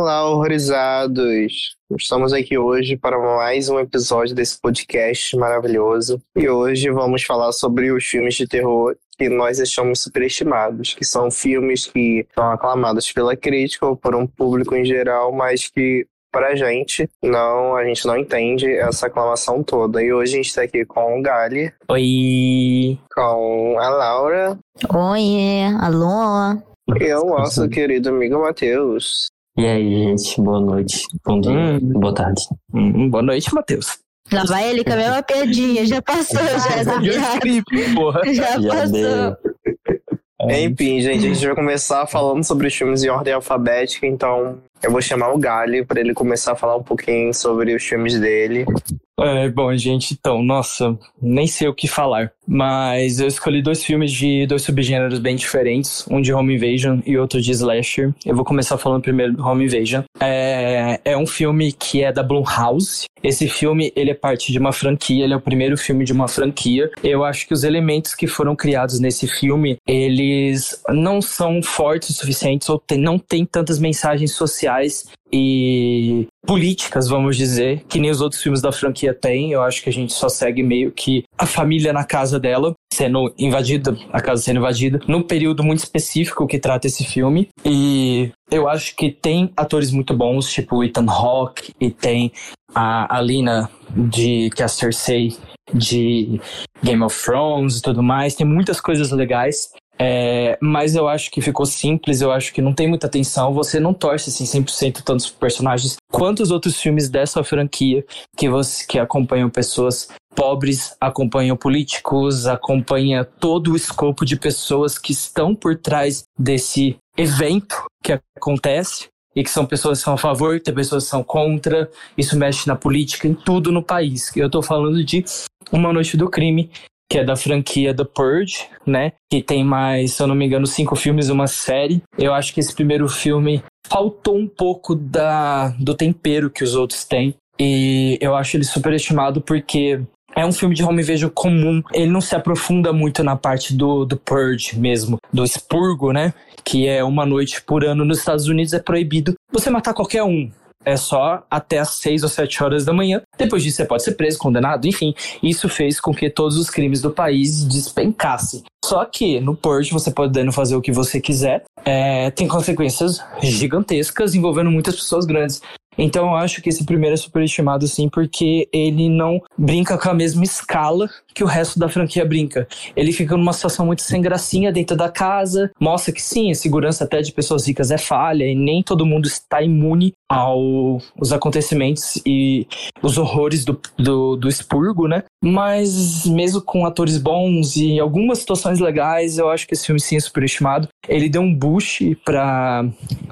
Olá, horrorizados! Estamos aqui hoje para mais um episódio desse podcast maravilhoso. E hoje vamos falar sobre os filmes de terror que nós achamos superestimados, que são filmes que são aclamados pela crítica ou por um público em geral, mas que pra gente, não, a gente não entende essa aclamação toda. E hoje a gente tá aqui com o Gali. Oi! Com a Laura. Oi, alô! E o nosso querido amigo Matheus. E aí, gente, boa noite, bom dia, hum. boa tarde. Hum, boa noite, Matheus. Lá vai ele com a mesma piadinha, já passou já essa piada. Já, já passou. Deu. Enfim, gente, a gente vai começar falando sobre os filmes em ordem alfabética, então eu vou chamar o Gali para ele começar a falar um pouquinho sobre os filmes dele. É, bom, gente, então, nossa, nem sei o que falar. Mas eu escolhi dois filmes de dois subgêneros bem diferentes, um de Home Invasion e outro de Slasher. Eu vou começar falando primeiro do Home Invasion. É, é um filme que é da Blumhouse. Esse filme, ele é parte de uma franquia, ele é o primeiro filme de uma franquia. Eu acho que os elementos que foram criados nesse filme, eles não são fortes o suficiente ou tem, não tem tantas mensagens sociais e políticas, vamos dizer, que nem os outros filmes da franquia têm. Eu acho que a gente só segue meio que a família na casa dela sendo invadida, a casa sendo invadida, num período muito específico que trata esse filme. E eu acho que tem atores muito bons, tipo Ethan Hawke e tem a Alina de que é a Cersei de Game of Thrones e tudo mais. Tem muitas coisas legais. É, mas eu acho que ficou simples, eu acho que não tem muita atenção. Você não torce assim 100% tantos personagens quanto os outros filmes dessa franquia que você que acompanham pessoas pobres, acompanham políticos, acompanha todo o escopo de pessoas que estão por trás desse evento que acontece e que são pessoas que são a favor, tem pessoas que são contra. Isso mexe na política, em tudo no país. Eu tô falando de Uma Noite do Crime, que é da franquia The Purge, né? Que tem mais, se eu não me engano, cinco filmes uma série. Eu acho que esse primeiro filme faltou um pouco da, do tempero que os outros têm. E eu acho ele superestimado porque é um filme de home invasion comum. Ele não se aprofunda muito na parte do, do purge mesmo, do expurgo, né? Que é uma noite por ano nos Estados Unidos é proibido você matar qualquer um é só até as 6 ou 7 horas da manhã. Depois disso, você pode ser preso, condenado, enfim. Isso fez com que todos os crimes do país despencassem. Só que no Purge você podendo fazer o que você quiser, é, tem consequências gigantescas envolvendo muitas pessoas grandes. Então eu acho que esse primeiro é superestimado, sim, porque ele não brinca com a mesma escala que o resto da franquia brinca. Ele fica numa situação muito sem gracinha dentro da casa, mostra que sim, a segurança até de pessoas ricas é falha e nem todo mundo está imune aos acontecimentos e os horrores do, do, do expurgo, né? Mas mesmo com atores bons e algumas situações legais, eu acho que esse filme sim é superestimado. Ele deu um boost para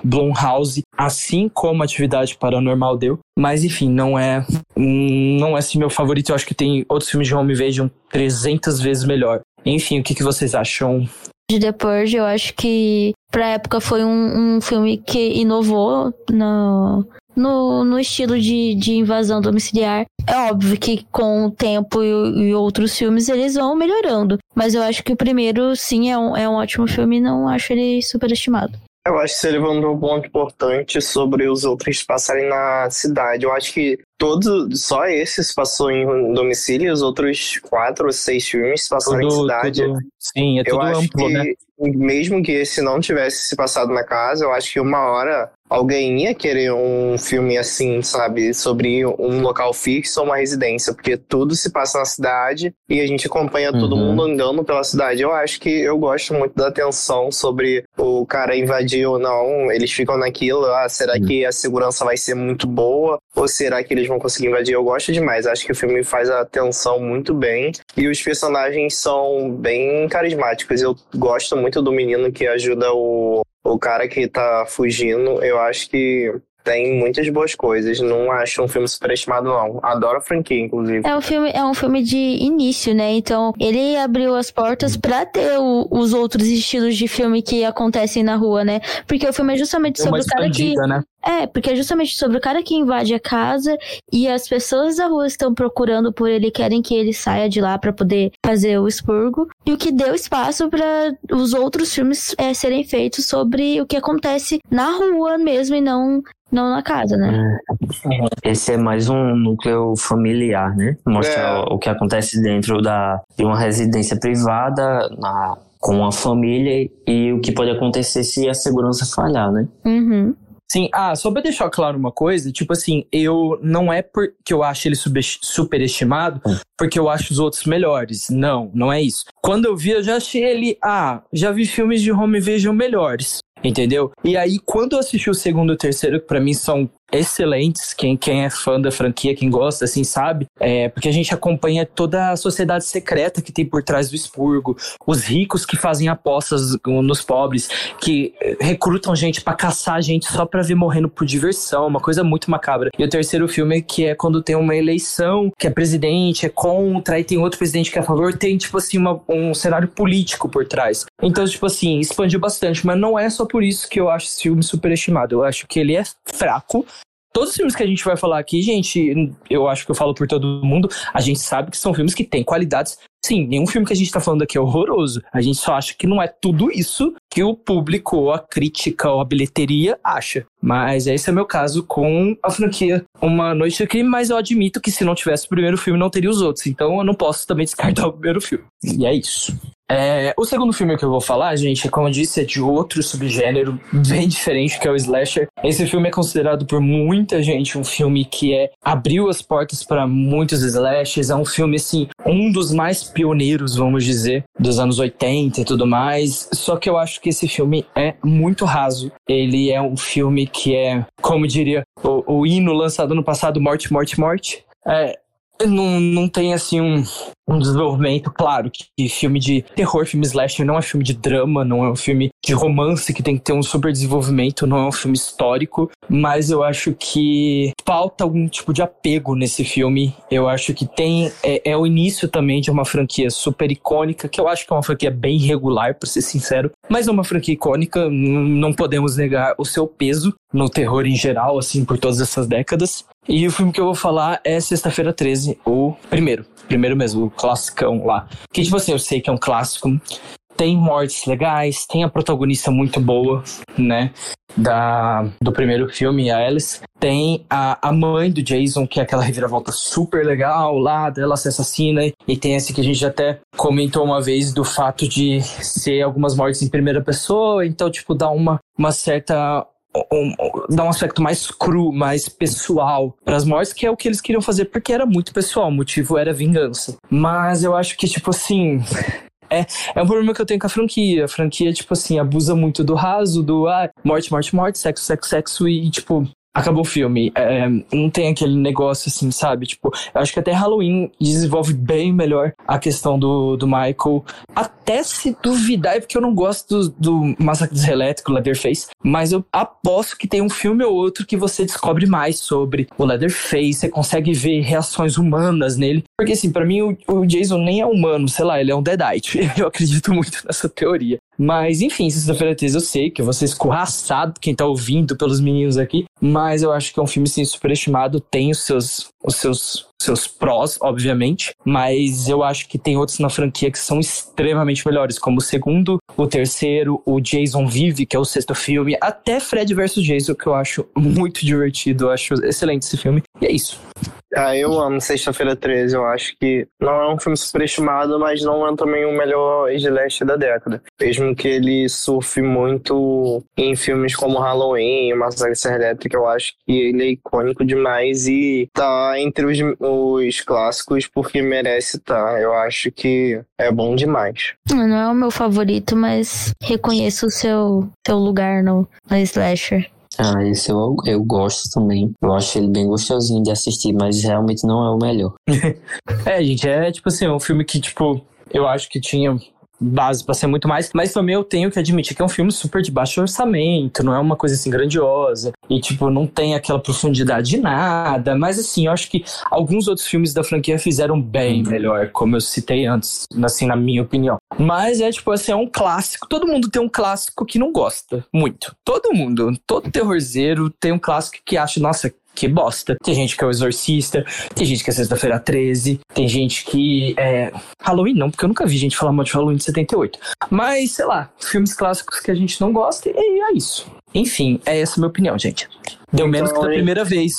Blumhouse, assim como Atividade Paranormal deu. Mas enfim, não é não é assim meu favorito. Eu acho que tem outros filmes de Home Invasion 300 vezes melhor. Enfim, o que, que vocês acham? De The Purge, eu acho que pra época foi um, um filme que inovou no, no, no estilo de, de invasão domiciliar. É óbvio que com o tempo e, e, outros filmes eles vão melhorando. Mas eu acho que o primeiro, sim, é um, é um ótimo filme e não acho ele superestimado. Eu acho que você levantou um ponto importante sobre os outros passarem na cidade. Eu acho que todo, só esse se passou em domicílio, os outros quatro ou seis filmes passaram tudo, em cidade. Tudo, sim, é tudo eu acho amplo, que, né? Mesmo que esse não tivesse se passado na casa, eu acho que uma hora alguém ia querer um filme assim, sabe? Sobre um local fixo ou uma residência, porque tudo se passa na cidade e a gente acompanha uhum. todo mundo andando pela cidade. Eu acho que eu gosto muito da atenção sobre o cara invadir ou não. Eles ficam naquilo, ah, será uhum. que a segurança vai ser muito boa? Ou será que eles vão conseguir invadir? Eu gosto demais. Acho que o filme faz a atenção muito bem. E os personagens são bem carismáticos. Eu gosto muito do menino que ajuda o o cara que tá fugindo, eu acho que tem muitas boas coisas. Não acho um filme superestimado, não. Adoro a franquia, inclusive. É um filme, é um filme de início, né? Então, ele abriu as portas pra ter o, os outros estilos de filme que acontecem na rua, né? Porque o filme é justamente sobre o cara que. Né? É, porque é justamente sobre o cara que invade a casa e as pessoas da rua estão procurando por ele, querem que ele saia de lá para poder fazer o expurgo. E o que deu espaço para os outros filmes é, serem feitos sobre o que acontece na rua mesmo e não não na casa, né? É. Esse é mais um núcleo familiar, né? Mostra é. o que acontece dentro da, de uma residência privada na, com a família e o que pode acontecer se a segurança falhar, né? Uhum. Sim, ah, só pra deixar claro uma coisa, tipo assim, eu não é porque eu acho ele superestimado, hum. porque eu acho os outros melhores. Não, não é isso. Quando eu vi, eu já achei ele, ah, já vi filmes de home invasion melhores. Entendeu? E aí, quando eu assisti o segundo e o terceiro, que pra mim são excelentes. Quem, quem é fã da franquia, quem gosta, assim, sabe? É, porque a gente acompanha toda a sociedade secreta que tem por trás do expurgo, os ricos que fazem apostas nos pobres, que recrutam gente para caçar gente só pra ver morrendo por diversão, uma coisa muito macabra. E o terceiro filme que é quando tem uma eleição, que é presidente, é contra, e tem outro presidente que é a favor, tem, tipo assim, uma, um cenário político por trás. Então, tipo assim, expandiu bastante, mas não é só por isso que eu acho esse filme superestimado. Eu acho que ele é fraco, Todos os filmes que a gente vai falar aqui, gente, eu acho que eu falo por todo mundo, a gente sabe que são filmes que têm qualidades. Sim, nenhum filme que a gente tá falando aqui é horroroso. A gente só acha que não é tudo isso que o público, ou a crítica, ou a bilheteria acha. Mas esse é meu caso com a franquia Uma Noite de Crime, mas eu admito que se não tivesse o primeiro filme, não teria os outros. Então eu não posso também descartar o primeiro filme. E é isso. É, o segundo filme que eu vou falar, gente, é como eu disse, é de outro subgênero bem diferente que é o slasher. Esse filme é considerado por muita gente um filme que é abriu as portas para muitos slashers. É um filme assim, um dos mais pioneiros, vamos dizer, dos anos 80 e tudo mais. Só que eu acho que esse filme é muito raso. Ele é um filme que é, como diria o, o hino lançado no passado, Morte, Morte, Morte. É, não, não tem assim um, um desenvolvimento, claro, que filme de terror, filme slasher não é filme de drama, não é um filme de romance que tem que ter um super desenvolvimento, não é um filme histórico, mas eu acho que falta algum tipo de apego nesse filme. Eu acho que tem é, é o início também de uma franquia super icônica, que eu acho que é uma franquia bem regular, para ser sincero, mas é uma franquia icônica, não podemos negar o seu peso no terror em geral, assim, por todas essas décadas. E o filme que eu vou falar é Sexta-feira 13, o primeiro. Primeiro mesmo, o classicão lá. Que, tipo assim, eu sei que é um clássico. Tem mortes legais, tem a protagonista muito boa, né? Da, do primeiro filme, a Alice. Tem a, a mãe do Jason, que é aquela reviravolta super legal lá, dela se assassina. E tem esse que a gente até comentou uma vez do fato de ser algumas mortes em primeira pessoa. Então, tipo, dá uma, uma certa um, dar um aspecto mais cru, mais pessoal para as mortes, que é o que eles queriam fazer, porque era muito pessoal, o motivo era vingança. Mas eu acho que, tipo assim. É, é um problema que eu tenho com a franquia. A franquia, tipo assim, abusa muito do raso, do ah, morte, morte, morte, sexo, sexo, sexo, e, tipo, acabou o filme. É, não tem aquele negócio assim, sabe? Tipo, eu acho que até Halloween desenvolve bem melhor a questão do, do Michael. Até se duvidar, é porque eu não gosto do, do Massacre Elétrico, Leatherface, mas eu aposto que tem um filme ou outro que você descobre mais sobre o Leatherface, você consegue ver reações humanas nele. Porque assim, para mim o, o, Jason nem é humano, sei lá, ele é um Deadite. Eu acredito muito nessa teoria. Mas, enfim, sexta-feira 13 eu sei que eu vou ser escorraçado quem tá ouvindo pelos meninos aqui, mas eu acho que é um filme, sim, superestimado, tem os seus, os seus, seus prós, obviamente, mas eu acho que tem outros na franquia que são extremamente melhores, como o segundo, o terceiro, o Jason Vive, que é o sexto filme, até Fred vs Jason, que eu acho muito divertido, eu acho excelente esse filme, e é isso. Ah, eu amo Sexta-feira 13. Eu acho que não é um filme superestimado, mas não é também o melhor slash da década. Mesmo que ele surfe muito em filmes como Halloween, Massacre Elétrica, eu acho que ele é icônico demais e tá entre os, os clássicos porque merece. Tá. Eu acho que é bom demais. Não é o meu favorito, mas reconheço o seu, seu lugar no, no slasher. Ah, esse eu, eu gosto também. Eu acho ele bem gostosinho de assistir, mas realmente não é o melhor. é, gente, é tipo assim, um filme que, tipo, eu acho que tinha base para ser muito mais, mas também eu tenho que admitir que é um filme super de baixo orçamento, não é uma coisa assim grandiosa e tipo não tem aquela profundidade de nada, mas assim, eu acho que alguns outros filmes da franquia fizeram bem melhor, como eu citei antes, assim na minha opinião. Mas é tipo assim, é um clássico, todo mundo tem um clássico que não gosta muito. Todo mundo, todo terrorzeiro tem um clássico que acha, nossa, que bosta. Tem gente que é o Exorcista, tem gente que é Sexta-feira 13, tem gente que é. Halloween não, porque eu nunca vi gente falar mal de Halloween de 78. Mas, sei lá, filmes clássicos que a gente não gosta, e é isso. Enfim, é essa a minha opinião, gente. Deu menos então, que da primeira vez.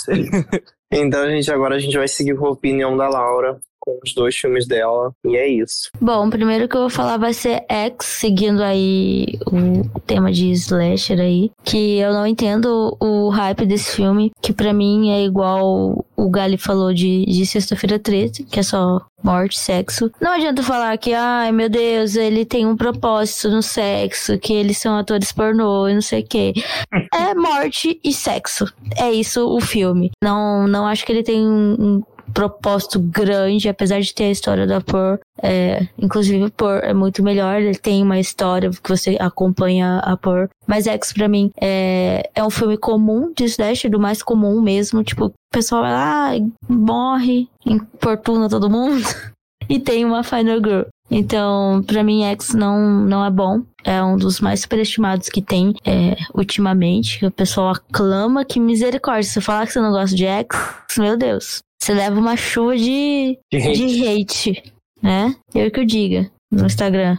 então, gente, agora a gente vai seguir com a opinião da Laura com os dois filmes dela. E é isso. Bom, o primeiro que eu vou falar vai ser X, seguindo aí o tema de slasher aí. Que eu não entendo o hype desse filme, que para mim é igual o Gali falou de, de Sexta-feira 13, que é só morte, sexo. Não adianta falar que, ai meu Deus, ele tem um propósito no sexo, que eles são atores pornô e não sei o quê. É morte e sexo. É isso o filme. Não, não acho que ele tem um, propósito grande, apesar de ter a história da Por. É, inclusive, Por é muito melhor, ele tem uma história que você acompanha a Por. Mas X, pra mim, é, é um filme comum de Slash, do mais comum mesmo. Tipo, o pessoal vai lá, morre, importuna todo mundo. e tem uma Final Girl. Então, para mim, X não, não é bom. É um dos mais superestimados que tem é, ultimamente. O pessoal aclama que misericórdia. Se você falar que você não gosta de X, meu Deus. Você leva uma chuva de, de, hate. de hate, né? Eu que eu diga no Instagram.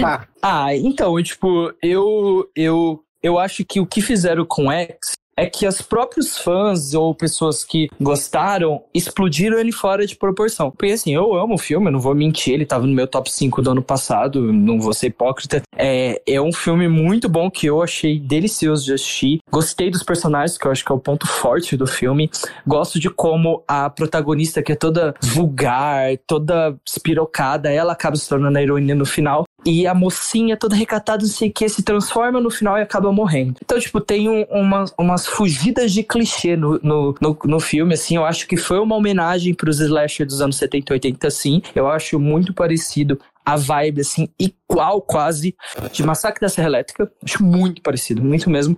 ah, ah, então, tipo, eu, eu, eu acho que o que fizeram com X é que os próprios fãs ou pessoas que gostaram explodiram ele fora de proporção. Porque assim, eu amo o filme, eu não vou mentir, ele tava no meu top 5 do ano passado, não vou ser hipócrita. É, é um filme muito bom que eu achei delicioso de assistir. Gostei dos personagens, que eu acho que é o ponto forte do filme. Gosto de como a protagonista, que é toda vulgar, toda espirocada, ela acaba se tornando a heroína no final. E a mocinha toda recatada, não sei o que, se transforma no final e acaba morrendo. Então, tipo, tem um, uma, umas fugidas de clichê no, no, no, no, filme, assim. Eu acho que foi uma homenagem pros slasher dos anos 70 e 80, sim. Eu acho muito parecido a vibe, assim, igual quase de Massacre da Serra Elétrica. Acho muito parecido, muito mesmo.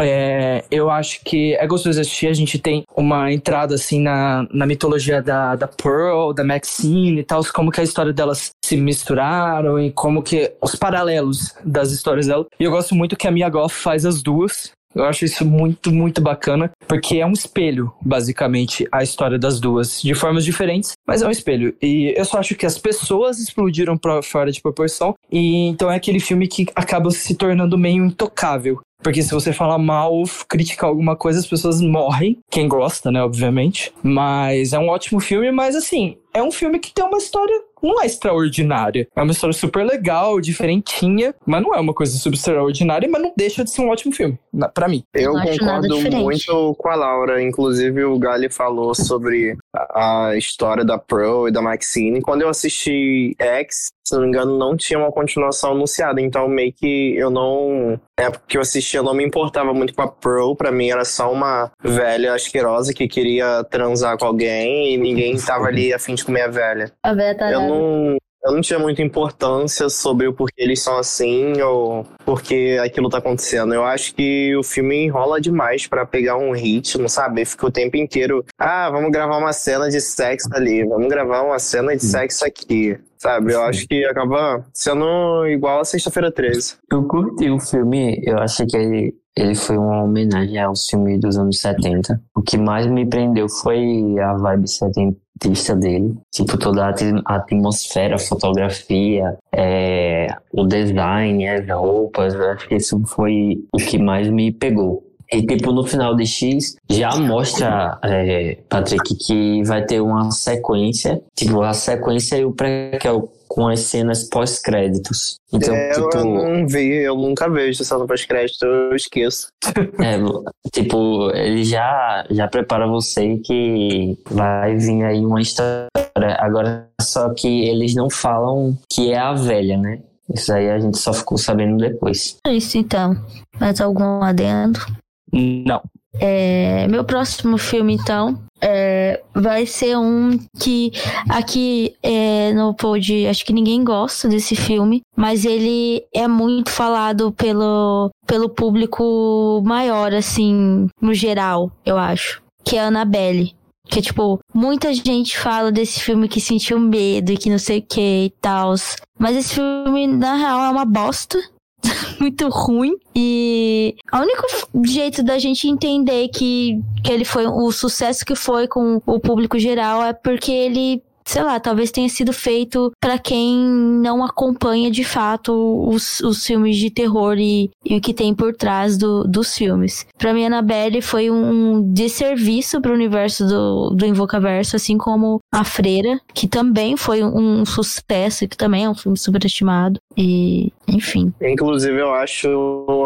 É, eu acho que é gostoso de assistir. A gente tem uma entrada, assim, na, na mitologia da, da Pearl, da Maxine e tal, como que a história delas se misturaram e como que os paralelos das histórias dela. E eu gosto muito que a Mia Goff faz as duas. Eu acho isso muito, muito bacana, porque é um espelho, basicamente, a história das duas, de formas diferentes, mas é um espelho. E eu só acho que as pessoas explodiram pra fora de proporção, e então é aquele filme que acaba se tornando meio intocável. Porque se você falar mal, criticar alguma coisa, as pessoas morrem. Quem gosta, né, obviamente. Mas é um ótimo filme, mas assim, é um filme que tem uma história não é extraordinária. É uma história super legal, diferentinha, mas não é uma coisa super extraordinária, mas não deixa de ser um ótimo filme, para mim. Eu concordo muito com a Laura. Inclusive, o Gali falou sobre a história da Pro e da Maxine. Quando eu assisti X, se não me engano, não tinha uma continuação anunciada. Então, meio que eu não. Na época que eu assistia, eu não me importava muito com a Pro. Pra mim, era só uma velha asquerosa que queria transar com alguém e ninguém tava ali a fim de comer a velha. A velha tá eu não, eu não tinha muita importância sobre o porquê eles são assim ou porque aquilo tá acontecendo. Eu acho que o filme enrola demais para pegar um ritmo, sabe? Fica o tempo inteiro, ah, vamos gravar uma cena de sexo ali, vamos gravar uma cena de sexo aqui. Sabe, eu acho que acaba sendo igual a Sexta-feira 13. Eu curti o filme, eu acho que ele, ele foi uma homenagem ao filme dos anos 70. O que mais me prendeu foi a vibe 70 artista dele. Tipo, toda a atmosfera, a fotografia, é, o design, as roupas. Acho que isso foi o que mais me pegou. E, tipo, no final de X, já mostra, é, Patrick, que vai ter uma sequência. Tipo, a sequência e o pré, que é o com as cenas pós-créditos. Então, é, tipo, eu não vi, eu nunca vejo cena pós-crédito, eu esqueço. É, tipo, ele já, já prepara você que vai vir aí uma história. Agora, só que eles não falam que é a velha, né? Isso aí a gente só ficou sabendo depois. É isso então. Mais algum adendo? Não. É, meu próximo filme, então, é, vai ser um que aqui é, no pod acho que ninguém gosta desse filme, mas ele é muito falado pelo, pelo público maior, assim, no geral, eu acho. Que é Annabelle. Que, tipo, muita gente fala desse filme que sentiu medo e que não sei o que e tal. Mas esse filme, na real, é uma bosta. muito ruim. E o único jeito da gente entender que, que ele foi o sucesso que foi com o público geral é porque ele sei lá, talvez tenha sido feito para quem não acompanha de fato os, os filmes de terror e, e o que tem por trás do, dos filmes. Para mim, Annabelle foi um desserviço pro universo do, do Invocaverso, assim como A Freira, que também foi um, sucesso, que também é um filme superestimado. E, enfim. Inclusive, eu acho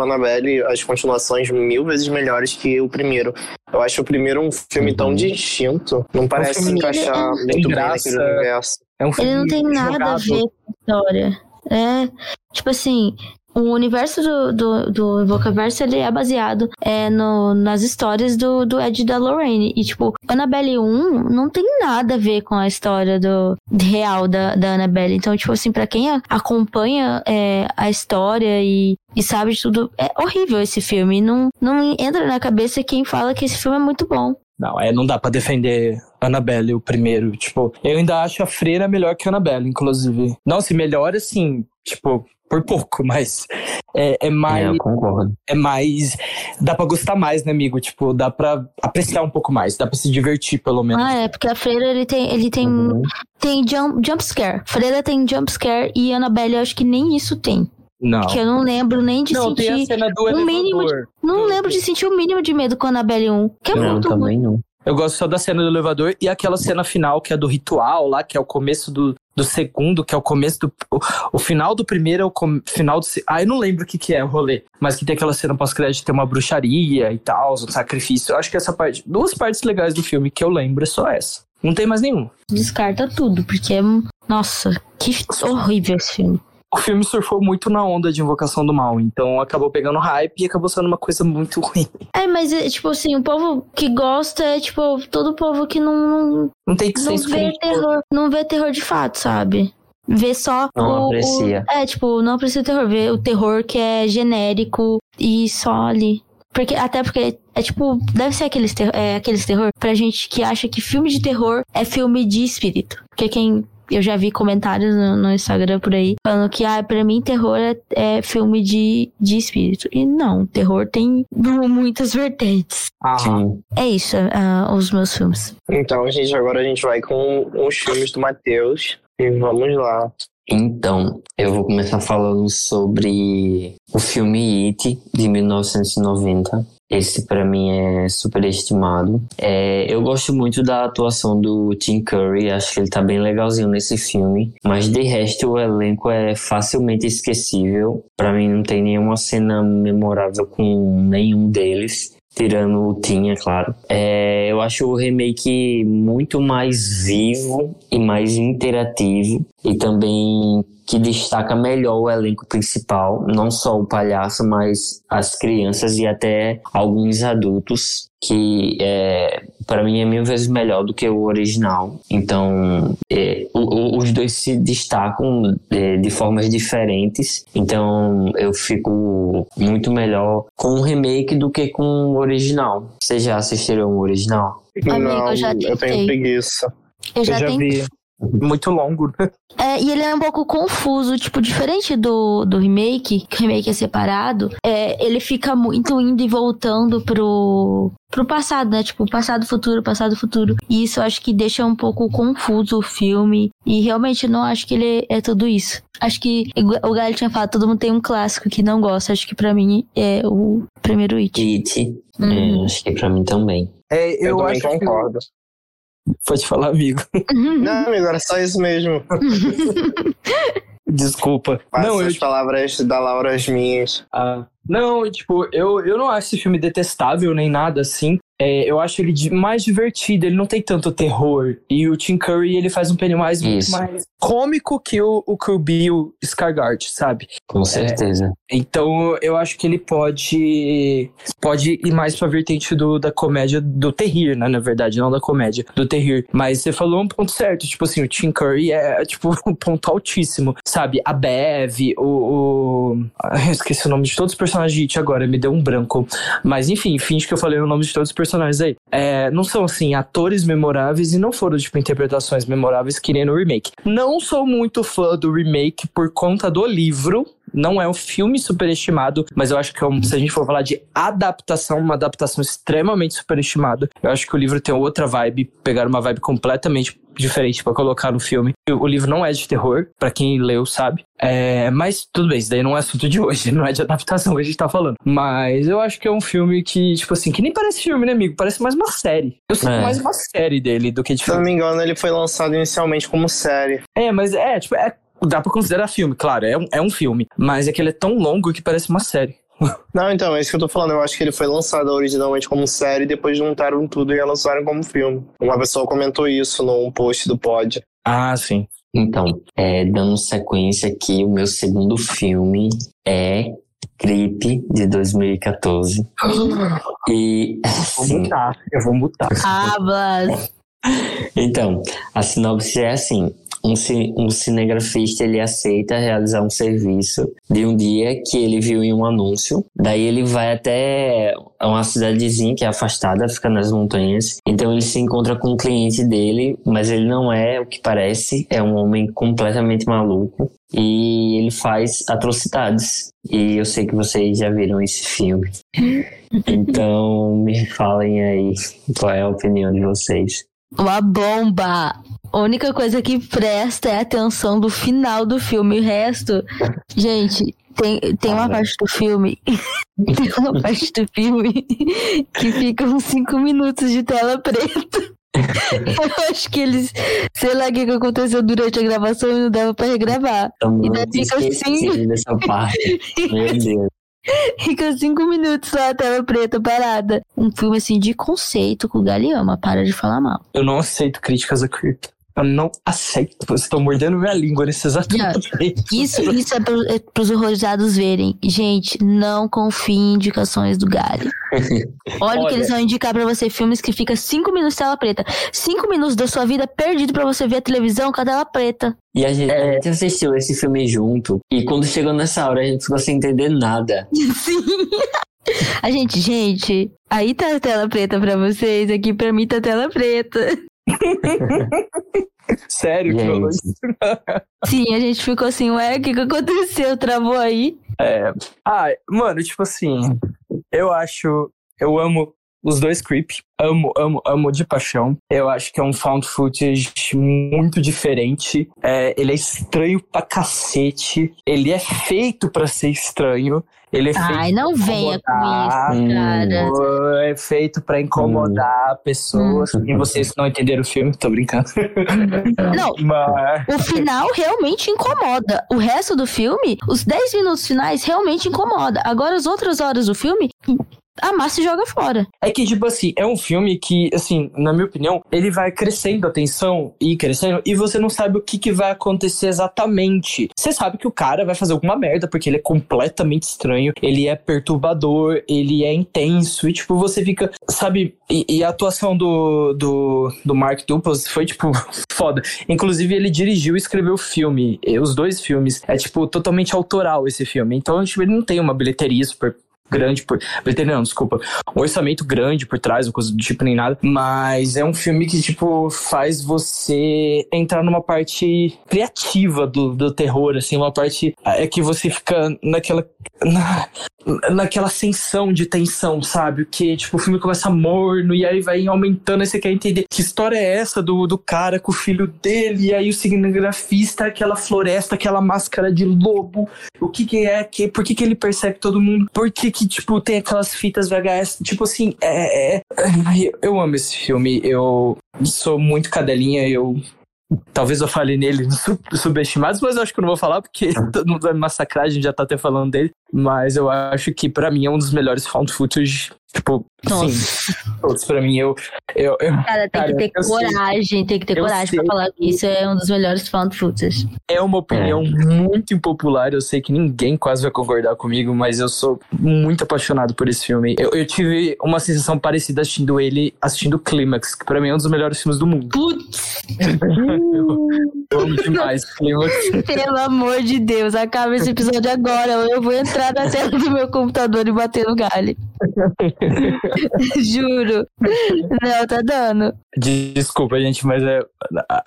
Annabelle, as continuações mil vezes melhores que o primeiro. Eu acho o primeiro um filme tão uhum. distinto. Não parece se encaixar é, muito bem naquele universo. É um ele não tem nada a ver com a história. É, tipo assim, o universo do, do, do Invocaverso, ele é baseado é, no, nas histórias do, do Ed e da Lorraine. E, tipo, Annabelle 1 não tem nada a ver com a história do real da, da Annabelle. Então, tipo assim, pra quem acompanha é, a história e, e sabe de tudo, é horrível esse filme. Não, não entra na cabeça quem fala que esse filme é muito bom. Não, é, não dá para defender Annabelle, o primeiro. Tipo, eu ainda acho a Freira melhor que a Annabelle, inclusive. Não, se melhor assim, tipo, por pouco, mas é, é mais. É, eu concordo. É mais. Dá pra gostar mais, né, amigo? Tipo, dá pra apreciar um pouco mais, dá pra se divertir, pelo menos. Ah, é, porque a Freira ele tem. Ele tem. Uhum. Tem jump, jump scare. Freira tem jump scare e Annabelle eu acho que nem isso tem. Não. Que eu não lembro nem de não, sentir. Tem a cena do um mínimo de, Não lembro de sentir o um mínimo de medo com a Annabelle 1. Que é não, muito também não. Eu gosto só da cena do elevador e aquela cena final, que é do ritual lá, que é o começo do, do segundo, que é o começo do. O, o final do primeiro é o com, final do. Ah, eu não lembro o que, que é o rolê. Mas que tem aquela cena pós-crédito, tem uma bruxaria e tal, um sacrifício. Eu acho que essa parte. Duas partes legais do filme que eu lembro é só essa. Não tem mais nenhum. Descarta tudo, porque. Nossa, que horrível esse filme o filme surfou muito na onda de Invocação do Mal, então acabou pegando hype e acabou sendo uma coisa muito ruim. É, mas é, tipo assim, o povo que gosta é tipo todo povo que não não, não tem que não vê terror, não vê terror de fato, sabe? Vê só não o, aprecia. O, é, tipo, não aprecia o terror, vê o terror que é genérico e só ali. Porque, até porque é tipo, deve ser aqueles, ter, é, aqueles terror pra gente que acha que filme de terror é filme de espírito. Porque quem eu já vi comentários no, no, Instagram por aí falando que, ah, pra mim, terror é, é, filme de, de espírito. E não, terror tem muitas vertentes. Aham. É isso, uh, os meus filmes. Então, gente, agora a gente vai com os filmes do Matheus. E vamos lá. Então, eu vou começar falando sobre o filme It, de 1990. Esse para mim é superestimado. É, eu gosto muito da atuação do Tim Curry, acho que ele tá bem legalzinho nesse filme, mas de resto o elenco é facilmente esquecível. Para mim não tem nenhuma cena memorável com nenhum deles tirando o é claro. É, eu acho o remake muito mais vivo e mais interativo e também que destaca melhor o elenco principal, não só o palhaço, mas as crianças e até alguns adultos que é, para mim é mil vezes melhor do que o original. Então, é, o, o, os dois se destacam é, de formas diferentes. Então, eu fico muito melhor com o remake do que com o original. Vocês já assistiram o original? Amigo, eu já eu tenho preguiça. Eu já, eu já tenho... vi muito longo. É, e ele é um pouco confuso, tipo, diferente do, do remake, que o remake é separado, é, ele fica muito indo e voltando pro, pro passado, né? Tipo, passado, futuro, passado, futuro. E isso eu acho que deixa um pouco confuso o filme. E realmente não acho que ele é tudo isso. Acho que o Galho tinha falado, todo mundo tem um clássico que não gosta. Acho que para mim é o primeiro It. It. Uhum. É, acho que pra mim também. É, eu, eu acho concordo. Que Pode falar, amigo. Não, amigo, era só isso mesmo. Desculpa. Passa não, as eu... palavras da Laura as minhas. Ah, não, tipo, eu, eu não acho esse filme detestável nem nada assim. É, eu acho ele mais divertido, ele não tem tanto terror. E o Tim Curry, ele faz um Pennywise muito mais cômico que o, o Kirby e o Scargard, sabe? Com certeza. É, então, eu acho que ele pode pode ir mais pra vertente do, da comédia, do terrir, né? Na verdade, não da comédia, do terrir. Mas você falou um ponto certo, tipo assim, o Tim Curry é, tipo, um ponto altíssimo, sabe? A Bev, o... o... Eu esqueci o nome de todos os personagens de It agora, me deu um branco. Mas, enfim, finge que eu falei o nome de todos os personagens personagens aí. É, não são, assim, atores memoráveis e não foram, tipo, interpretações memoráveis que nem no remake. Não sou muito fã do remake por conta do livro, não é um filme superestimado, mas eu acho que é um, se a gente for falar de adaptação, uma adaptação extremamente superestimada. Eu acho que o livro tem outra vibe, pegar uma vibe completamente diferente para colocar no filme. O livro não é de terror, para quem leu sabe. É, mas tudo bem, isso daí não é assunto de hoje, não é de adaptação que a gente tá falando. Mas eu acho que é um filme que, tipo assim, que nem parece filme, né, amigo? Parece mais uma série. Eu sinto é. mais uma série dele do que de filme. Se não me engano, ele foi lançado inicialmente como série. É, mas é, tipo, é, dá pra considerar filme, claro, é um, é um filme. Mas é que ele é tão longo que parece uma série. Não, então, é isso que eu tô falando. Eu acho que ele foi lançado originalmente como série, depois juntaram tudo e lançaram como filme. Uma pessoa comentou isso num post do pod. Ah, sim. Então, é, dando sequência aqui, o meu segundo filme é Creep, de 2014. e. Assim, vou mutar, eu vou mutar. Ah, Então, a sinopse é assim: um, um cinegrafista ele aceita realizar um serviço de um dia que ele viu em um anúncio. Daí ele vai até uma cidadezinha que é afastada, fica nas montanhas. Então ele se encontra com um cliente dele, mas ele não é o que parece, é um homem completamente maluco e ele faz atrocidades. E eu sei que vocês já viram esse filme. Então me falem aí qual é a opinião de vocês. Uma bomba! A única coisa que presta é a atenção do final do filme. O resto, gente, tem, tem uma parte do filme. tem uma parte do filme que fica uns 5 minutos de tela preta. Eu acho que eles, sei lá o que, aconteceu durante a gravação e não dava pra regravar. e daí fica assim. Dessa parte. Meu Deus. Fica cinco minutos só a tela preta parada. Um filme assim de conceito com o Galeama, para de falar mal. Eu não aceito críticas a Creep. Eu não aceito. Vocês estão mordendo minha língua nesse exato momento. Isso, isso é para os horrorizados verem. Gente, não confie em indicações do Galho. Olha, o que eles vão indicar para você filmes que fica cinco minutos tela preta. Cinco minutos da sua vida perdido para você ver a televisão com a tela preta. E a gente, é. a gente assistiu esse filme junto. E quando chegou nessa hora, a gente ficou sem entender nada. Sim. A gente, gente, aí tá a tela preta pra vocês, aqui pra mim tá a tela preta. Sério isso? Sim, a gente ficou assim, ué, o que, que aconteceu? Travou aí? É. Ah, mano, tipo assim, eu acho. Eu amo os dois Creep. Amo, amo, amo de paixão. Eu acho que é um found footage muito diferente. É, ele é estranho pra cacete. Ele é feito para ser estranho. Ele é Ai, não venha com isso, cara. É feito para incomodar hum. pessoas. Hum. E vocês não entenderam o filme, tô brincando. Não, Mas... o final realmente incomoda. O resto do filme, os 10 minutos finais realmente incomoda. Agora, as outras horas do filme, amassa e joga fora. É que, tipo assim, é um filme que, assim, na minha opinião, ele vai crescendo a tensão e crescendo, e você não sabe o que, que vai acontecer exatamente. Você sabe que o cara vai fazer alguma merda, porque ele é completamente estranho, ele é perturbador, ele é intenso, e, tipo, você fica, sabe, e, e a atuação do, do, do Mark Duplass foi, tipo, foda. Inclusive, ele dirigiu e escreveu o filme, os dois filmes. É, tipo, totalmente autoral esse filme. Então, tipo, ele não tem uma bilheteria super grande por. Não, desculpa. Um orçamento grande por trás, coisa do tipo, nem nada. Mas é um filme que, tipo, faz você entrar numa parte criativa do, do terror, assim, uma parte. É que você fica naquela. Na, naquela ascensão de tensão, sabe? Que, tipo, o filme começa morno e aí vai aumentando e você quer entender que história é essa do, do cara com o filho dele, e aí o cinegrafista, aquela floresta, aquela máscara de lobo, o que que é, que, por que que ele percebe todo mundo, por que que, tipo, tem aquelas fitas VHS, tipo assim, é, é, é eu amo esse filme, eu sou muito cadelinha, eu Talvez eu fale nele subestimados, mas eu acho que eu não vou falar porque todo mundo vai me massacrar, a gente já tá até falando dele. Mas eu acho que para mim é um dos melhores found footage Tipo, Nossa. sim. Todos pra mim, eu. eu, eu cara, tem cara, que ter coragem, sei. tem que ter eu coragem sei. pra falar que isso é um dos melhores found footage. É uma opinião é. muito impopular, eu sei que ninguém quase vai concordar comigo, mas eu sou muito apaixonado por esse filme. Eu, eu tive uma sensação parecida assistindo ele, assistindo Clímax, que pra mim é um dos melhores filmes do mundo. Putz! eu, eu amo demais. Pelo amor de Deus, acaba esse episódio agora, eu vou entrar na tela do meu computador e bater no galho. Juro. Não, tá dando. Desculpa, gente, mas é.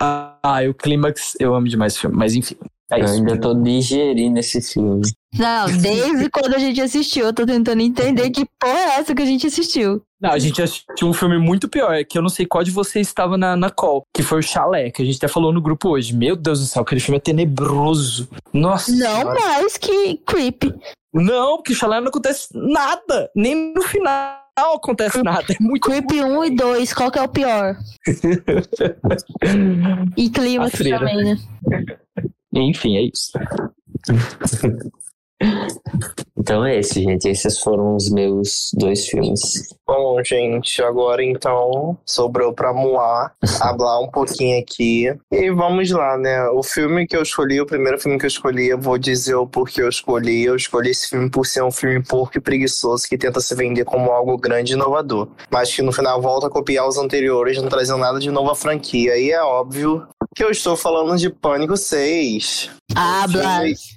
Ah, o clímax, eu amo demais esse filme, mas enfim. É eu ainda tô digerindo esse filme. Não, desde quando a gente assistiu, eu tô tentando entender que porra é essa que a gente assistiu. Não, a gente assistiu um filme muito pior, que eu não sei qual de vocês estava na, na call, que foi o Chalé, que a gente até falou no grupo hoje. Meu Deus do céu, aquele filme é tenebroso. Nossa. Não senhora. mais que Creep. Não, porque o Chalé não acontece nada, nem no final acontece nada. É muito Creep 1 e 2, qual que é o pior? e clima também, né? Enfim, é isso. Então é esse, gente. Esses foram os meus dois filmes. Bom, gente, agora então sobrou pra Moá falar um pouquinho aqui. E vamos lá, né? O filme que eu escolhi, o primeiro filme que eu escolhi, eu vou dizer o porquê eu escolhi. Eu escolhi esse filme por ser um filme porco e preguiçoso que tenta se vender como algo grande e inovador. Mas que no final volta a copiar os anteriores, não trazendo nada de novo à franquia. E é óbvio que eu estou falando de Pânico 6. Ah,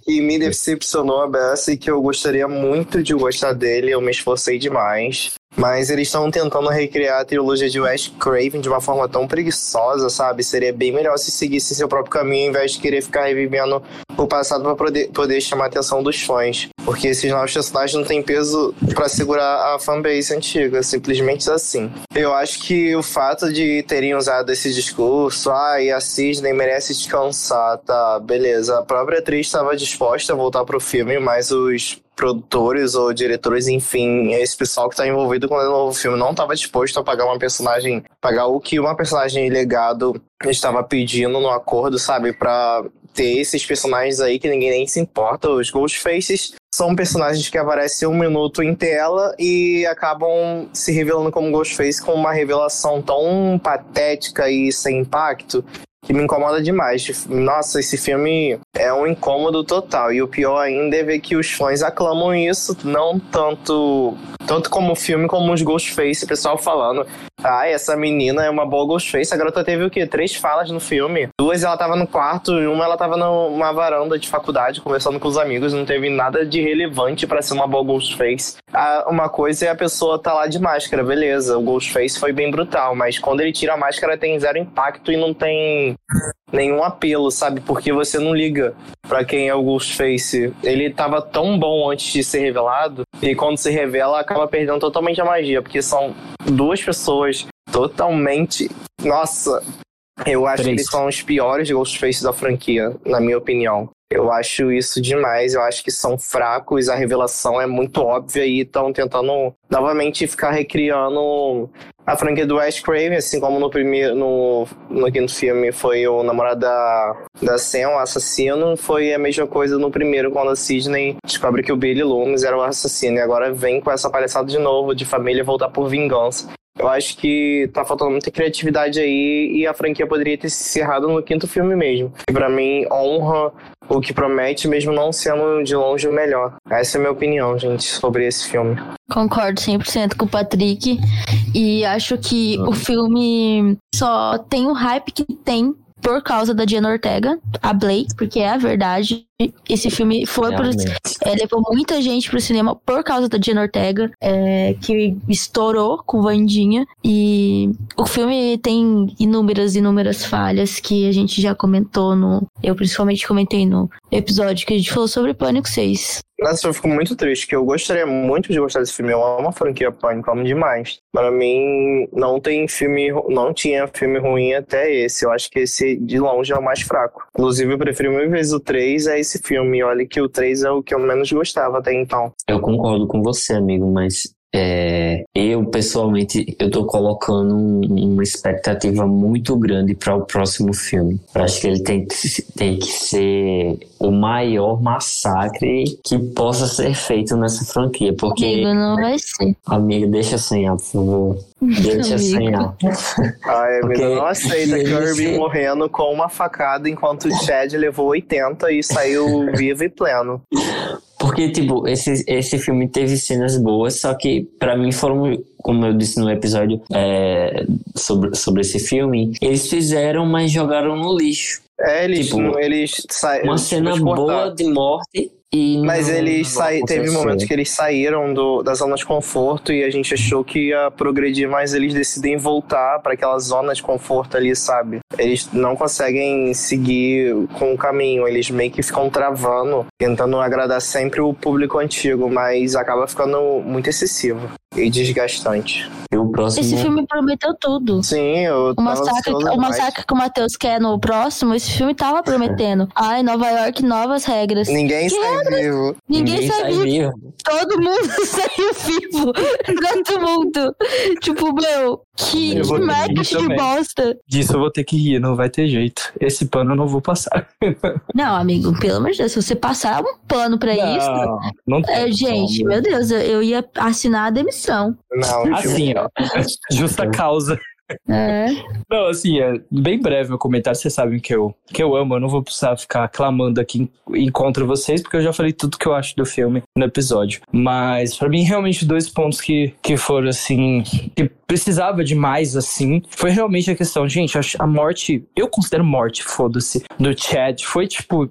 Que me decepcionou a beça e que eu gostaria muito de gostar dele. Eu me esforcei demais. Mas eles estão tentando recriar a trilogia de Wes Craven de uma forma tão preguiçosa, sabe? Seria bem melhor se seguisse seu próprio caminho, ao invés de querer ficar revivendo o passado para poder, poder chamar a atenção dos fãs. Porque esses novos personagens não têm peso para segurar a fanbase antiga, simplesmente assim. Eu acho que o fato de terem usado esse discurso, ah, e a Sidney merece descansar, tá, beleza. A própria atriz estava disposta a voltar pro filme, mas os produtores ou diretores, enfim, esse pessoal que está envolvido com o novo filme não estava disposto a pagar uma personagem, pagar o que uma personagem legado estava pedindo no acordo, sabe, para ter esses personagens aí que ninguém nem se importa, os Ghostfaces são personagens que aparecem um minuto em tela e acabam se revelando como Ghostface com uma revelação tão patética e sem impacto que me incomoda demais. Nossa, esse filme é um incômodo total. E o pior ainda é ver que os fãs aclamam isso, não tanto tanto como o filme como os Ghostface, o pessoal falando, ah, essa menina é uma boa Ghostface. A garota teve o quê? Três falas no filme. Duas ela tava no quarto e uma ela tava numa varanda de faculdade conversando com os amigos. Não teve nada de relevante para ser uma boa Ghostface. Ah, uma coisa é a pessoa tá lá de máscara, beleza. O Ghostface foi bem brutal, mas quando ele tira a máscara tem zero impacto e não tem nenhum apelo, sabe? Porque você não liga para quem é o Ghostface. Ele tava tão bom antes de ser revelado e quando se revela acaba perdendo totalmente a magia, porque são duas pessoas totalmente. Nossa, eu acho que eles são os piores Ghostface da franquia, na minha opinião. Eu acho isso demais, eu acho que são fracos, a revelação é muito óbvia e estão tentando novamente ficar recriando a franquia do Wes Craven, assim como no primeiro, no, no quinto filme foi o namorado da, da Sam, o assassino, foi a mesma coisa no primeiro, quando a Sidney descobre que o Billy Loomis era o assassino, e agora vem com essa palhaçada de novo, de família voltar por vingança. Eu acho que tá faltando muita criatividade aí e a franquia poderia ter se encerrado no quinto filme mesmo. E pra mim, honra o que promete, mesmo não sendo de longe o melhor. Essa é a minha opinião, gente, sobre esse filme. Concordo 100% com o Patrick. E acho que o filme só tem o hype que tem por causa da Diana Ortega, a Blake, porque é a verdade. Esse filme foi pro, é, levou muita gente pro cinema por causa da Diana Ortega, é, que estourou com Vandinha. E o filme tem inúmeras, inúmeras falhas que a gente já comentou no. Eu principalmente comentei no episódio que a gente falou sobre Pânico 6. Nossa, eu fico muito triste, que eu gostaria muito de gostar desse filme. Eu amo a franquia Pânico, amo demais. Para mim, não tem filme, não tinha filme ruim até esse. Eu acho que esse, de longe, é o mais fraco. Inclusive, eu prefiro mil vezes o 3 a esse filme. Olha que o 3 é o que eu menos gostava até então. Eu concordo com você, amigo, mas é, eu, pessoalmente, eu tô colocando uma expectativa muito grande para o próximo filme. Eu acho que ele tem que, tem que ser o maior massacre que possa ser feito nessa franquia. Porque. Amigo, não vai ser. Amigo, deixa sem por favor. Deixa sem Ai, amigo, não aceita Kirby morrendo com uma facada enquanto o Chad levou 80 e saiu vivo e pleno. Porque, tipo, esse, esse filme teve cenas boas, só que para mim foram, como eu disse no episódio é, sobre, sobre esse filme, eles fizeram, mas jogaram no lixo. É, eles, tipo, eles saem. Uma cena boa de morte e Mas eles saíram. Teve momentos que eles saíram do, da zona de conforto e a gente achou que ia progredir, mas eles decidem voltar para aquela zona de conforto ali, sabe? Eles não conseguem seguir com o caminho, eles meio que ficam travando, tentando agradar sempre o público antigo, mas acaba ficando muito excessivo e desgastante. E o próximo... Esse filme prometeu tudo. Sim, eu o massacre, o massacre que o Matheus quer no próximo, esse filme tava prometendo. Ai, Nova York, novas regras. Ninguém que vivo. Ninguém, Ninguém sai, vivo. vivo. Todo mundo saiu vivo. Todo mundo. Tipo, meu, que, que marketing de bosta. Disso eu vou ter que rir, não vai ter jeito. Esse pano eu não vou passar. não, amigo, pelo amor de Deus, se você passar um pano pra não, isso. Não tem é, gente, meu Deus, eu ia assinar a demissão. Não, assim, ó. Justa causa. É. Não, assim, é bem breve o comentário. Vocês sabem que eu, que eu amo. Eu não vou precisar ficar clamando aqui em, contra vocês, porque eu já falei tudo que eu acho do filme no episódio. Mas, para mim, realmente, dois pontos que, que foram, assim, que precisava de mais, assim, foi realmente a questão. Gente, a, a morte, eu considero morte, foda-se, do Chad. Foi, tipo,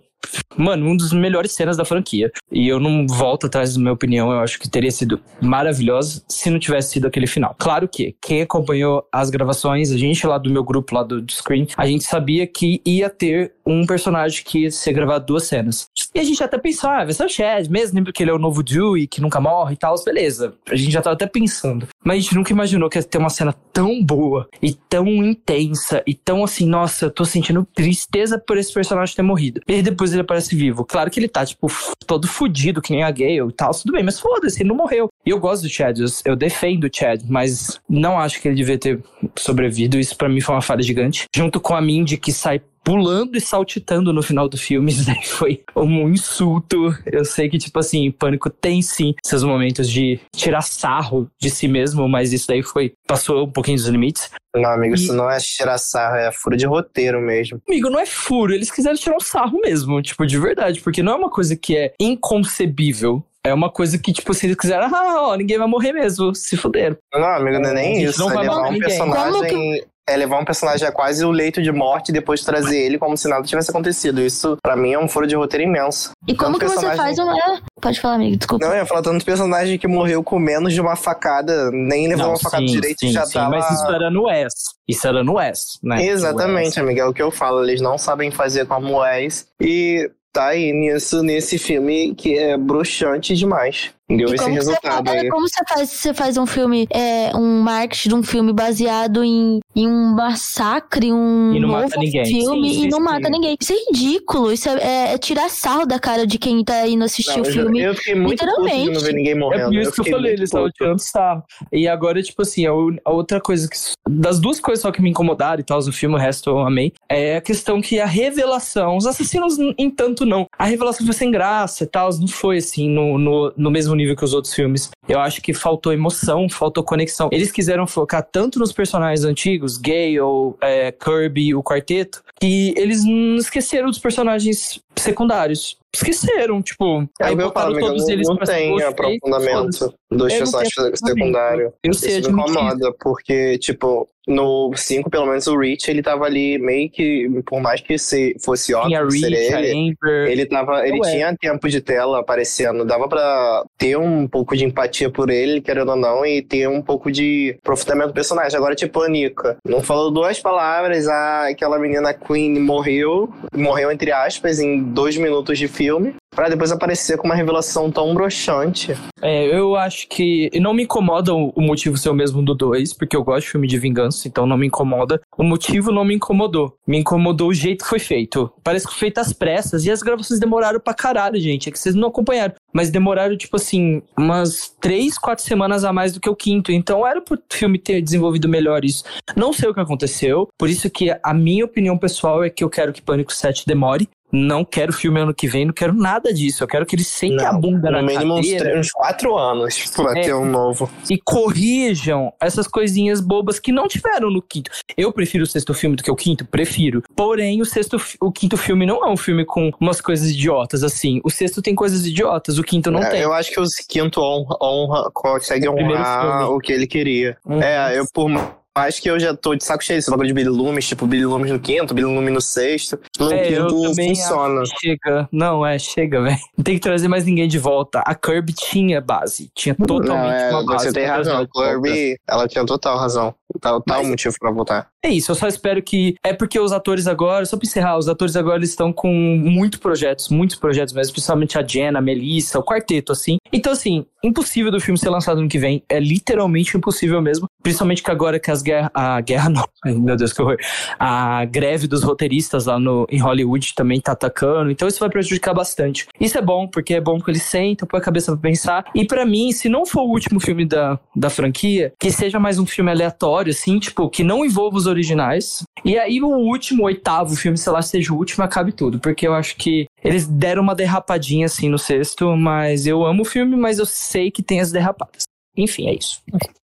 Mano, um dos melhores cenas da franquia. E eu não volto atrás da minha opinião, eu acho que teria sido maravilhosa se não tivesse sido aquele final. Claro que quem acompanhou as gravações, a gente lá do meu grupo, lá do, do Screen, a gente sabia que ia ter um personagem que ia ser gravado duas cenas. E a gente até pensou, ah, vai ser o Chad, mesmo lembra que ele é o novo Dewey, que nunca morre e tal, beleza. A gente já tava até pensando. Mas a gente nunca imaginou que ia ter uma cena tão boa e tão intensa e tão assim, nossa, eu tô sentindo tristeza por esse personagem ter morrido. E depois ele aparece vivo. Claro que ele tá, tipo, todo fudido, que nem a Gale e tal, tudo bem, mas foda-se, ele não morreu. E eu gosto do Chad, eu, eu defendo o Chad, mas não acho que ele devia ter sobrevivido. Isso para mim foi uma falha gigante. Junto com a Mindy, que sai pulando e saltitando no final do filme. Isso daí foi um insulto. Eu sei que, tipo assim, Pânico tem sim seus momentos de tirar sarro de si mesmo, mas isso daí foi. passou um pouquinho dos limites. Não, amigo, e... isso não é tirar sarro, é furo de roteiro mesmo. Amigo, não é furo, eles quiseram tirar um sarro mesmo, tipo, de verdade, porque não é uma coisa que é inconcebível é uma coisa que, tipo, se eles quiserem, ah, ó, ninguém vai morrer mesmo, se fuderam. Não, amigo, não é nem isso. Não é vai levar um personagem é levar um personagem a quase o leito de morte e depois trazer ele como se nada tivesse acontecido. Isso, para mim, é um furo de roteiro imenso. E como que personagem... você faz uma. Pode falar, amigo, desculpa. Não, eu ia falar tanto personagem que morreu com menos de uma facada, nem levou Não, uma facada sim, direito e já sim, tava. Mas isso era no S. Isso era no S, né? Exatamente, amiga. É o que eu falo. Eles não sabem fazer como S. E tá aí nisso, nesse filme que é bruxante demais. Deu esse resultado faz, aí. Como você faz, você faz um filme, é, um marketing de um filme baseado em, em um massacre, um e não novo mata ninguém. filme sim, e não sim. mata ninguém. Isso é ridículo. Isso é, é, é, tirar sarro da cara de quem tá indo assistir não, o filme. Eu fiquei muito literalmente. de não ver ninguém morrendo. É por isso eu que eu falei, eles estavam tirando sarro. E agora, tipo assim, a, a, outra coisa que. Das duas coisas só que me incomodaram e tal no filme, o resto eu amei, é a questão que a revelação, os assassinos, em tanto não. A revelação foi sem graça e tal, não foi assim, no, no, no mesmo nível que os outros filmes. Eu acho que faltou emoção, faltou conexão. Eles quiseram focar tanto nos personagens antigos, Gale, é, Kirby, o quarteto, que eles não esqueceram dos personagens secundários. Esqueceram, tipo, é, aí botaram falo, todos eles não pra tem aprofundamento dos personagens secundários. Eu sei, Isso me incomoda, porque, tipo, no 5, pelo menos, o Rich, ele tava ali meio que, por mais que se fosse óbvio Rich, ele, ele, tava, ele tinha tempo de tela aparecendo, dava pra ter um pouco de empatia por ele, querendo ou não, e ter um pouco de aprofundamento do personagem. Agora, tipo, a Nika, não falou duas palavras, ah, aquela menina Queen morreu, morreu entre aspas, em dois minutos de filme, para depois aparecer com uma revelação tão broxante. É, eu acho que não me incomoda o motivo ser o mesmo do 2, porque eu gosto de filme de vingança, então não me incomoda. O motivo não me incomodou. Me incomodou o jeito que foi feito. Parece que foi feito às pressas e as gravações demoraram pra caralho, gente. É que vocês não acompanharam. Mas demoraram, tipo assim, umas três, quatro semanas a mais do que o quinto. Então era pro filme ter desenvolvido melhor isso. Não sei o que aconteceu. Por isso que a minha opinião pessoal é que eu quero que Pânico 7 demore não quero filme ano que vem, não quero nada disso. Eu quero que eles sentem a bunda na mínimo cadeira. uns, uns quatro anos pra é, ter um novo. E corrijam essas coisinhas bobas que não tiveram no quinto. Eu prefiro o sexto filme do que o quinto? Prefiro. Porém, o sexto, o quinto filme não é um filme com umas coisas idiotas, assim. O sexto tem coisas idiotas, o quinto não é, tem. Eu acho que o quinto honra, honra consegue honrar o que ele queria. Uhum. É, eu por Acho que eu já tô de saco cheio desse bagulho de Billy Loomis, tipo Billy Loomis no quinto, Billy Loomis no sexto. No é, quinto funciona. Chega. Não, é, chega, velho. Tem que trazer mais ninguém de volta. A Kirby tinha base. Tinha totalmente não, é, uma base. Você tem razão. A Kirby, ela tinha total razão. Tal, tal Mas, motivo pra voltar. É isso, eu só espero que. É porque os atores agora, só pra encerrar, os atores agora eles estão com muitos projetos, muitos projetos mesmo, principalmente a Jenna, a Melissa, o quarteto, assim. Então, assim, impossível do filme ser lançado no que vem. É literalmente impossível mesmo. Principalmente que agora que as guerras. A guerra não. Meu Deus, que horror. A greve dos roteiristas lá no, em Hollywood também tá atacando. Então isso vai prejudicar bastante. Isso é bom, porque é bom que eles sentam, põe a cabeça pra pensar. E para mim, se não for o último filme da, da franquia, que seja mais um filme aleatório, assim, tipo, que não envolva os originais. E aí o último, oitavo filme, sei lá, seja o último, acabe tudo. Porque eu acho que eles deram uma derrapadinha assim no sexto, mas eu amo o filme, mas eu sei que tem as derrapadas. Enfim, é isso.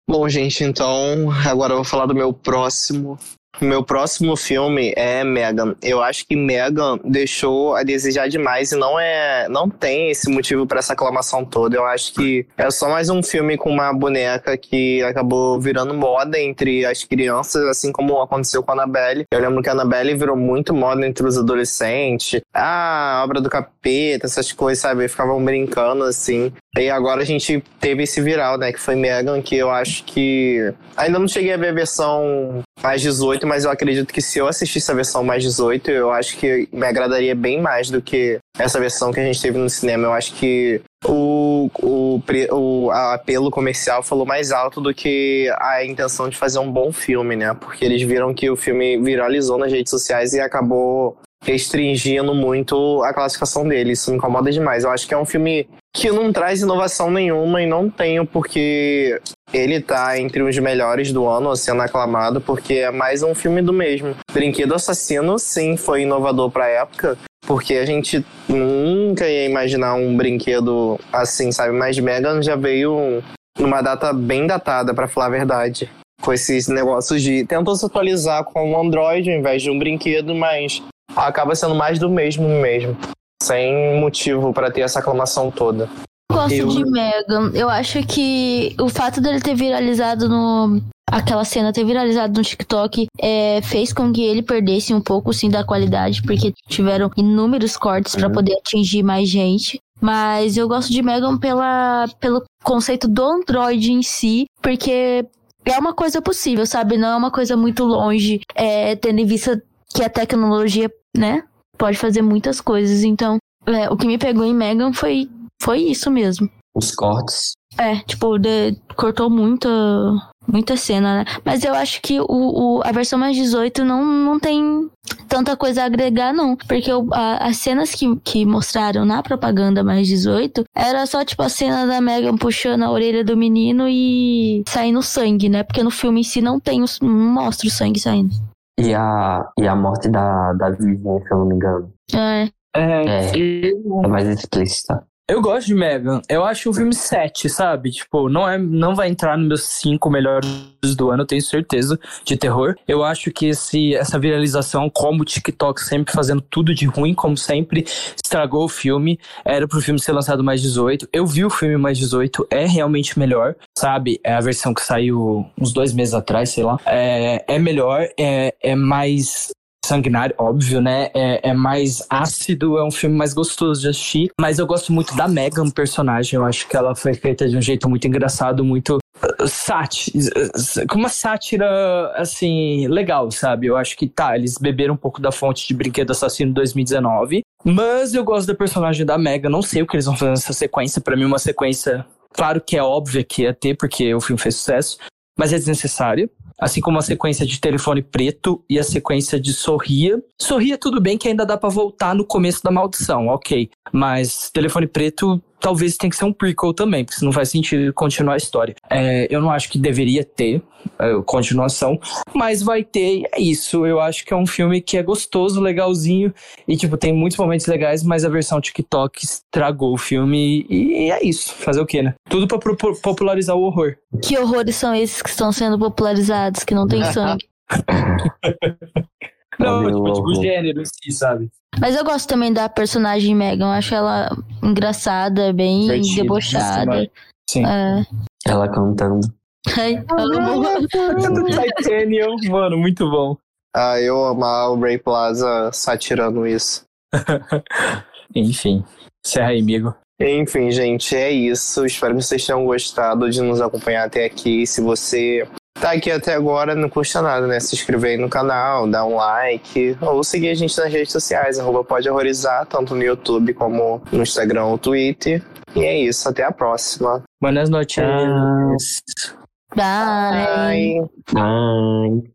Bom, gente, então agora eu vou falar do meu próximo meu próximo filme é Megan. Eu acho que Megan deixou a desejar demais e não é, não tem esse motivo para essa aclamação toda. Eu acho que é só mais um filme com uma boneca que acabou virando moda entre as crianças, assim como aconteceu com a Annabelle. Eu lembro que a Annabelle virou muito moda entre os adolescentes. Ah, obra do capeta, essas coisas, sabe? Ficavam brincando assim. E agora a gente teve esse viral, né? Que foi Megan, que eu acho que. Ainda não cheguei a ver a versão mais 18, mas eu acredito que se eu assistisse a versão mais 18, eu acho que me agradaria bem mais do que essa versão que a gente teve no cinema. Eu acho que o, o, o apelo comercial falou mais alto do que a intenção de fazer um bom filme, né? Porque eles viram que o filme viralizou nas redes sociais e acabou restringindo muito a classificação dele. Isso me incomoda demais. Eu acho que é um filme que não traz inovação nenhuma e não tenho porque ele tá entre os melhores do ano sendo aclamado, porque é mais um filme do mesmo. Brinquedo Assassino, sim, foi inovador pra época, porque a gente nunca ia imaginar um brinquedo assim, sabe? Mas Megan já veio numa data bem datada, para falar a verdade. Com esses negócios de. Tentou se atualizar com um Android ao invés de um brinquedo, mas acaba sendo mais do mesmo mesmo sem motivo para ter essa aclamação toda. Eu gosto eu... de Megan. Eu acho que o fato dele ter viralizado no. Aquela cena ter viralizado no TikTok é, fez com que ele perdesse um pouco, sim, da qualidade, porque tiveram inúmeros cortes uhum. para poder atingir mais gente. Mas eu gosto de Megan pela, pelo conceito do Android em si, porque é uma coisa possível, sabe? Não é uma coisa muito longe, é, tendo em vista que a tecnologia, né, pode fazer muitas coisas. Então, é, o que me pegou em Megan foi, foi isso mesmo. Os cortes. É, tipo, de, cortou muita, muita cena, né? Mas eu acho que o, o, a versão mais 18 não, não tem tanta coisa a agregar, não. Porque o, a, as cenas que, que mostraram na propaganda mais 18 era só, tipo, a cena da Megan puxando a orelha do menino e saindo sangue, né? Porque no filme em si não tem, não mostra o sangue saindo. E a, e a morte da, da Vivian, se eu não me engano. É. É, é, é mais explícita. Eu gosto de Megan. Eu acho o filme 7, sabe? Tipo, não, é, não vai entrar nos meus 5 melhores do ano, tenho certeza, de terror. Eu acho que esse, essa viralização, como o TikTok sempre fazendo tudo de ruim, como sempre, estragou o filme. Era pro filme ser lançado mais 18. Eu vi o filme mais 18, é realmente melhor, sabe? É a versão que saiu uns dois meses atrás, sei lá. É, é melhor, é, é mais sanguinário, óbvio, né? É, é, mais ácido, é um filme mais gostoso de assistir. Mas eu gosto muito da Megan, personagem. Eu acho que ela foi feita de um jeito muito engraçado, muito uh, sátira, com uma sátira, assim, legal, sabe? Eu acho que tá, eles beberam um pouco da fonte de Brinquedo Assassino 2019. Mas eu gosto da personagem da Megan. Não sei o que eles vão fazer nessa sequência. para mim, uma sequência, claro que é óbvia que ia ter, porque o filme fez sucesso. Mas é desnecessário assim como a sequência de telefone preto e a sequência de sorria. Sorria tudo bem que ainda dá para voltar no começo da maldição, ok. Mas telefone preto talvez tenha que ser um prequel também, porque não faz sentido continuar a história. É, eu não acho que deveria ter é, continuação, mas vai ter, é isso. Eu acho que é um filme que é gostoso, legalzinho, e tipo, tem muitos momentos legais, mas a versão TikTok estragou o filme, e, e é isso. Fazer o quê, né? Tudo pra popularizar o horror. Que horrores são esses que estão sendo popularizados, que não tem sangue? Não, tipo, tipo, o gênero em si, sabe? Mas eu gosto também da personagem Megan. Eu acho ela engraçada, bem debochada. Sim. É. Ela cantando. Ai, amo. Titanium, mano, muito bom. Ah, eu amar o Ray Plaza satirando isso. Enfim, serra aí, amigo. Enfim, gente, é isso. Espero que vocês tenham gostado de nos acompanhar até aqui. Se você tá aqui até agora, não custa nada, né? Se inscrever aí no canal, dar um like, ou seguir a gente nas redes sociais, arroba pode horrorizar, tanto no YouTube como no Instagram ou Twitter. E é isso, até a próxima. Buenas noches. Bye. Bye.